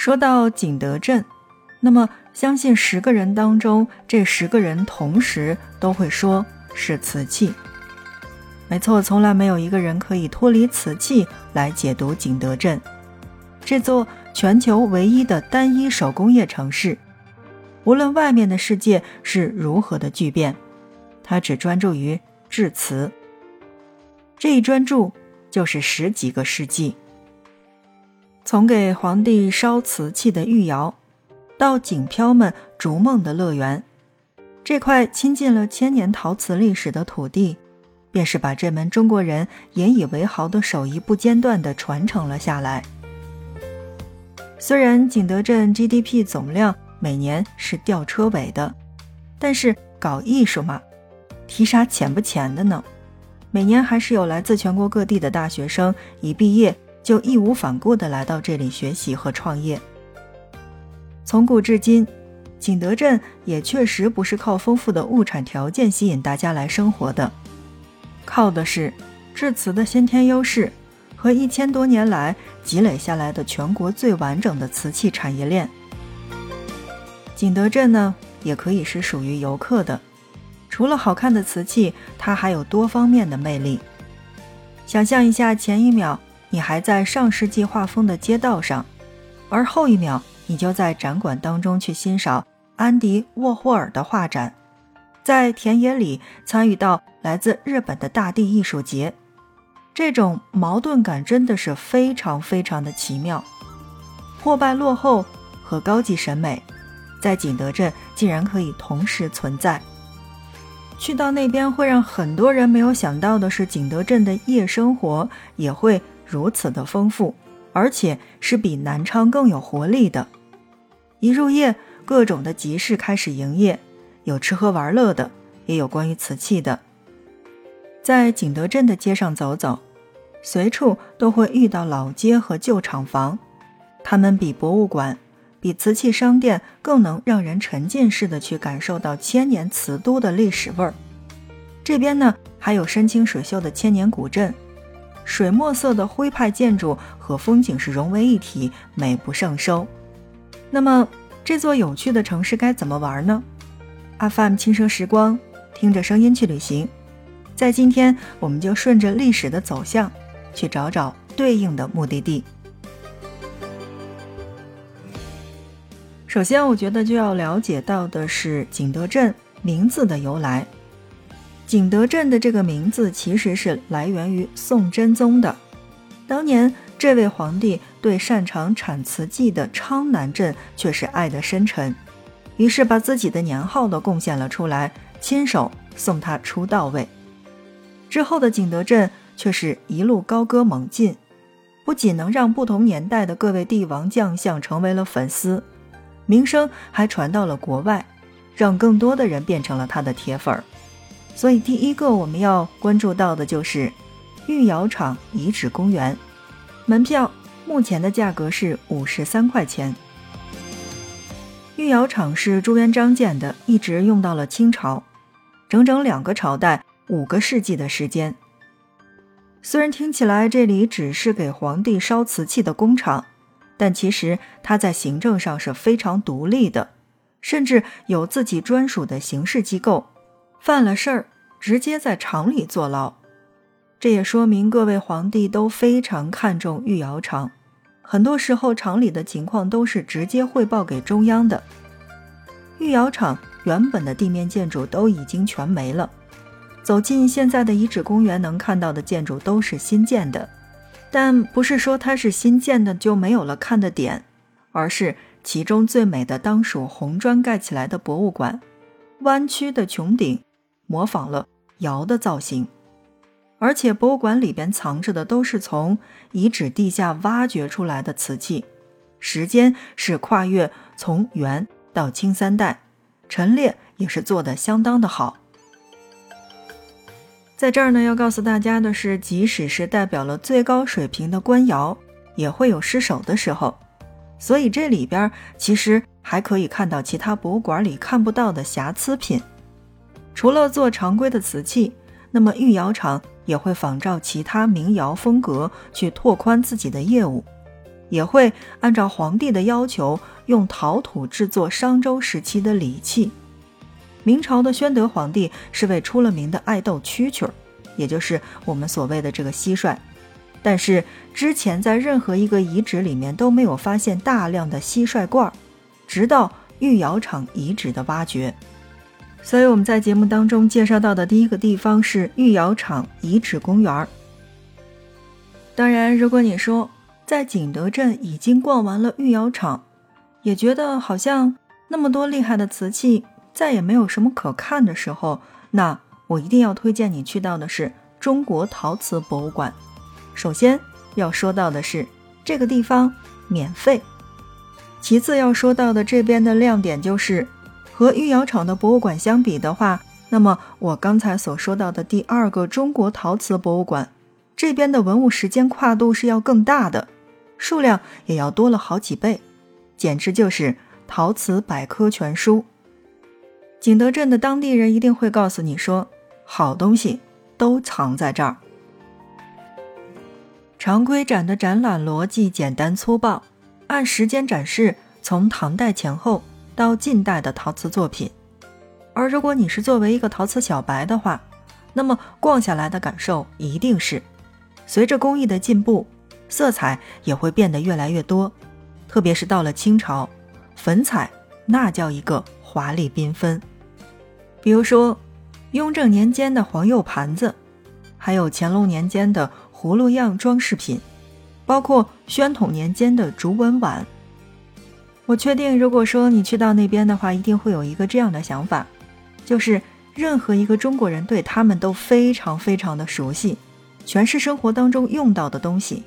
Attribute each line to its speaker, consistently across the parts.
Speaker 1: 说到景德镇，那么相信十个人当中，这十个人同时都会说是瓷器。没错，从来没有一个人可以脱离瓷器来解读景德镇这座全球唯一的单一手工业城市。无论外面的世界是如何的巨变，它只专注于制瓷。这一专注就是十几个世纪。从给皇帝烧瓷器的御窑，到景漂们逐梦的乐园，这块亲近了千年陶瓷历史的土地，便是把这门中国人引以为豪的手艺不间断地传承了下来。虽然景德镇 GDP 总量每年是吊车尾的，但是搞艺术嘛，提啥钱不钱的呢？每年还是有来自全国各地的大学生一毕业。就义无反顾地来到这里学习和创业。从古至今，景德镇也确实不是靠丰富的物产条件吸引大家来生活的，靠的是制瓷的先天优势和一千多年来积累下来的全国最完整的瓷器产业链。景德镇呢，也可以是属于游客的，除了好看的瓷器，它还有多方面的魅力。想象一下，前一秒。你还在上世纪画风的街道上，而后一秒你就在展馆当中去欣赏安迪沃霍尔的画展，在田野里参与到来自日本的大地艺术节，这种矛盾感真的是非常非常的奇妙。破败落后和高级审美，在景德镇竟然可以同时存在。去到那边会让很多人没有想到的是，景德镇的夜生活也会。如此的丰富，而且是比南昌更有活力的。一入夜，各种的集市开始营业，有吃喝玩乐的，也有关于瓷器的。在景德镇的街上走走，随处都会遇到老街和旧厂房，它们比博物馆、比瓷器商店更能让人沉浸式的去感受到千年瓷都的历史味儿。这边呢，还有山清水秀的千年古镇。水墨色的徽派建筑和风景是融为一体，美不胜收。那么，这座有趣的城市该怎么玩呢？阿范轻声时光，听着声音去旅行。在今天，我们就顺着历史的走向，去找找对应的目的地。首先，我觉得就要了解到的是景德镇名字的由来。景德镇的这个名字其实是来源于宋真宗的。当年这位皇帝对擅长产瓷器的昌南镇却是爱得深沉，于是把自己的年号都贡献了出来，亲手送他出道位。之后的景德镇却是一路高歌猛进，不仅能让不同年代的各位帝王将相成为了粉丝，名声还传到了国外，让更多的人变成了他的铁粉儿。所以，第一个我们要关注到的就是御窑厂遗址公园。门票目前的价格是五十三块钱。御窑厂是朱元璋建的，一直用到了清朝，整整两个朝代、五个世纪的时间。虽然听起来这里只是给皇帝烧瓷器的工厂，但其实它在行政上是非常独立的，甚至有自己专属的刑事机构。犯了事儿，直接在厂里坐牢。这也说明各位皇帝都非常看重御窑厂，很多时候厂里的情况都是直接汇报给中央的。御窑厂原本的地面建筑都已经全没了，走进现在的遗址公园能看到的建筑都是新建的，但不是说它是新建的就没有了看的点，而是其中最美的当属红砖盖起来的博物馆，弯曲的穹顶。模仿了窑的造型，而且博物馆里边藏着的都是从遗址地下挖掘出来的瓷器，时间是跨越从元到清三代，陈列也是做的相当的好。在这儿呢，要告诉大家的是，即使是代表了最高水平的官窑，也会有失手的时候，所以这里边其实还可以看到其他博物馆里看不到的瑕疵品。除了做常规的瓷器，那么御窑厂也会仿照其他民窑风格去拓宽自己的业务。也会按照皇帝的要求用陶土制作商周时期的礼器。明朝的宣德皇帝是位出了名的爱斗蛐蛐儿，也就是我们所谓的这个蟋蟀。但是之前在任何一个遗址里面都没有发现大量的蟋蟀罐儿，直到御窑厂遗址的挖掘。所以我们在节目当中介绍到的第一个地方是御窑厂遗址公园。当然，如果你说在景德镇已经逛完了御窑厂，也觉得好像那么多厉害的瓷器再也没有什么可看的时候，那我一定要推荐你去到的是中国陶瓷博物馆。首先要说到的是这个地方免费，其次要说到的这边的亮点就是。和御窑厂的博物馆相比的话，那么我刚才所说到的第二个中国陶瓷博物馆，这边的文物时间跨度是要更大的，数量也要多了好几倍，简直就是陶瓷百科全书。景德镇的当地人一定会告诉你说，好东西都藏在这儿。常规展的展览逻辑简单粗暴，按时间展示，从唐代前后。到近代的陶瓷作品，而如果你是作为一个陶瓷小白的话，那么逛下来的感受一定是，随着工艺的进步，色彩也会变得越来越多，特别是到了清朝，粉彩那叫一个华丽缤纷。比如说，雍正年间的黄釉盘子，还有乾隆年间的葫芦样装饰品，包括宣统年间的竹纹碗。我确定，如果说你去到那边的话，一定会有一个这样的想法，就是任何一个中国人对他们都非常非常的熟悉，全是生活当中用到的东西，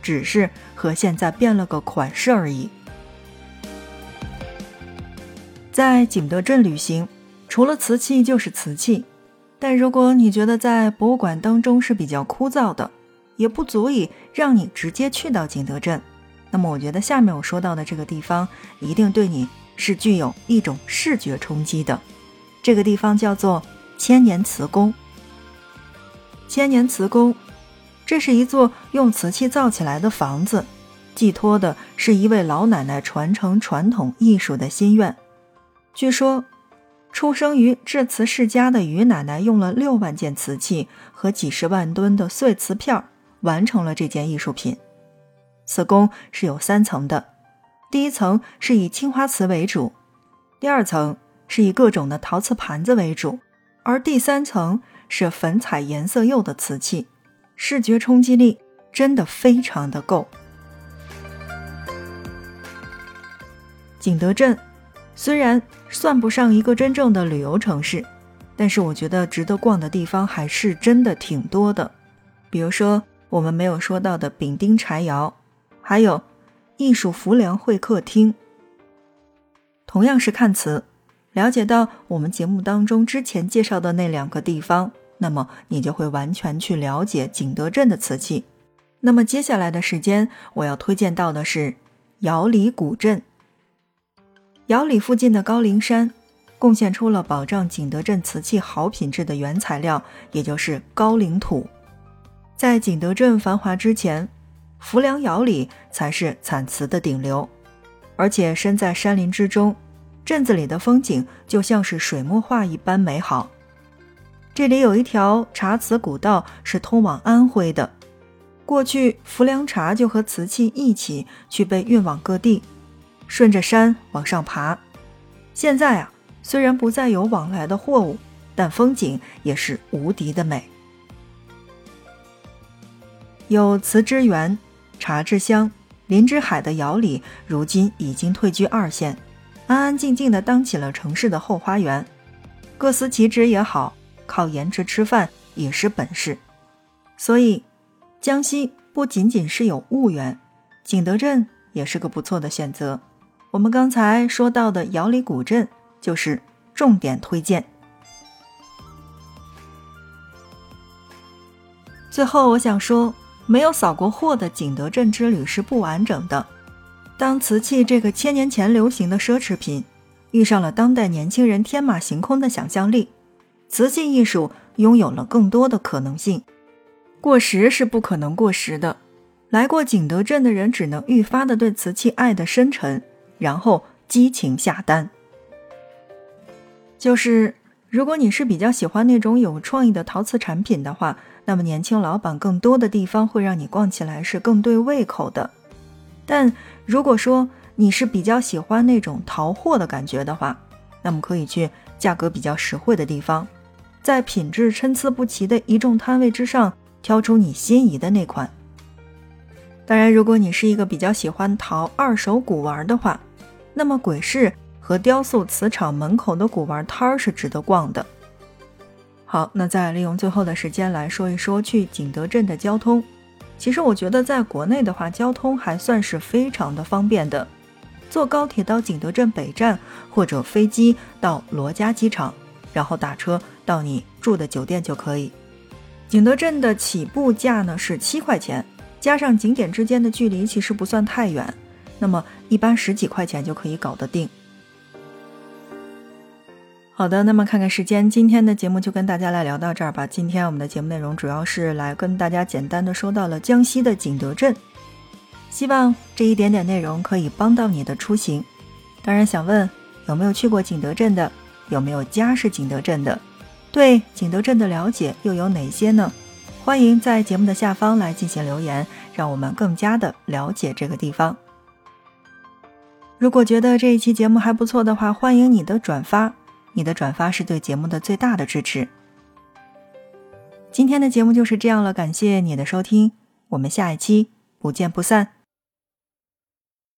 Speaker 1: 只是和现在变了个款式而已。在景德镇旅行，除了瓷器就是瓷器，但如果你觉得在博物馆当中是比较枯燥的，也不足以让你直接去到景德镇。那么我觉得下面我说到的这个地方一定对你是具有一种视觉冲击的。这个地方叫做千年瓷宫。千年瓷宫，这是一座用瓷器造起来的房子，寄托的是一位老奶奶传承传统艺术的心愿。据说，出生于制瓷世家的于奶奶用了六万件瓷器和几十万吨的碎瓷片，完成了这件艺术品。此宫是有三层的，第一层是以青花瓷为主，第二层是以各种的陶瓷盘子为主，而第三层是粉彩颜色釉的瓷器，视觉冲击力真的非常的够。景德镇虽然算不上一个真正的旅游城市，但是我觉得值得逛的地方还是真的挺多的，比如说我们没有说到的丙丁柴窑。还有艺术浮梁会客厅，同样是看瓷，了解到我们节目当中之前介绍的那两个地方，那么你就会完全去了解景德镇的瓷器。那么接下来的时间，我要推荐到的是窑里古镇。窑里附近的高陵山，贡献出了保障景德镇瓷器好品质的原材料，也就是高岭土。在景德镇繁华之前。浮梁窑里才是产瓷的顶流，而且身在山林之中，镇子里的风景就像是水墨画一般美好。这里有一条茶瓷古道，是通往安徽的。过去浮梁茶就和瓷器一起去被运往各地，顺着山往上爬。现在啊，虽然不再有往来的货物，但风景也是无敌的美，有瓷之源。茶之乡、林之海的窑里，如今已经退居二线，安安静静地当起了城市的后花园。各司其职也好，靠颜值吃饭也是本事。所以，江西不仅仅是有婺源，景德镇也是个不错的选择。我们刚才说到的窑里古镇就是重点推荐。最后，我想说。没有扫过货的景德镇之旅是不完整的。当瓷器这个千年前流行的奢侈品遇上了当代年轻人天马行空的想象力，瓷器艺术拥有了更多的可能性。过时是不可能过时的，来过景德镇的人只能愈发的对瓷器爱的深沉，然后激情下单。就是如果你是比较喜欢那种有创意的陶瓷产品的话，那么年轻老板更多的地方会让你逛起来是更对胃口的。但如果说你是比较喜欢那种淘货的感觉的话，那么可以去价格比较实惠的地方，在品质参差不齐的一众摊位之上挑出你心仪的那款。当然，如果你是一个比较喜欢淘二手古玩的话，那么鬼市和雕塑瓷厂门口的古玩摊儿是值得逛的。好，那再利用最后的时间来说一说去景德镇的交通。其实我觉得在国内的话，交通还算是非常的方便的，坐高铁到景德镇北站，或者飞机到罗家机场，然后打车到你住的酒店就可以。景德镇的起步价呢是七块钱。加上景点之间的距离其实不算太远，那么一般十几块钱就可以搞得定。好的，那么看看时间，今天的节目就跟大家来聊到这儿吧。今天我们的节目内容主要是来跟大家简单的说到了江西的景德镇，希望这一点点内容可以帮到你的出行。当然，想问有没有去过景德镇的，有没有家是景德镇的，对景德镇的了解又有哪些呢？欢迎在节目的下方来进行留言，让我们更加的了解这个地方。如果觉得这一期节目还不错的话，欢迎你的转发，你的转发是对节目的最大的支持。今天的节目就是这样了，感谢你的收听，我们下一期不见不散。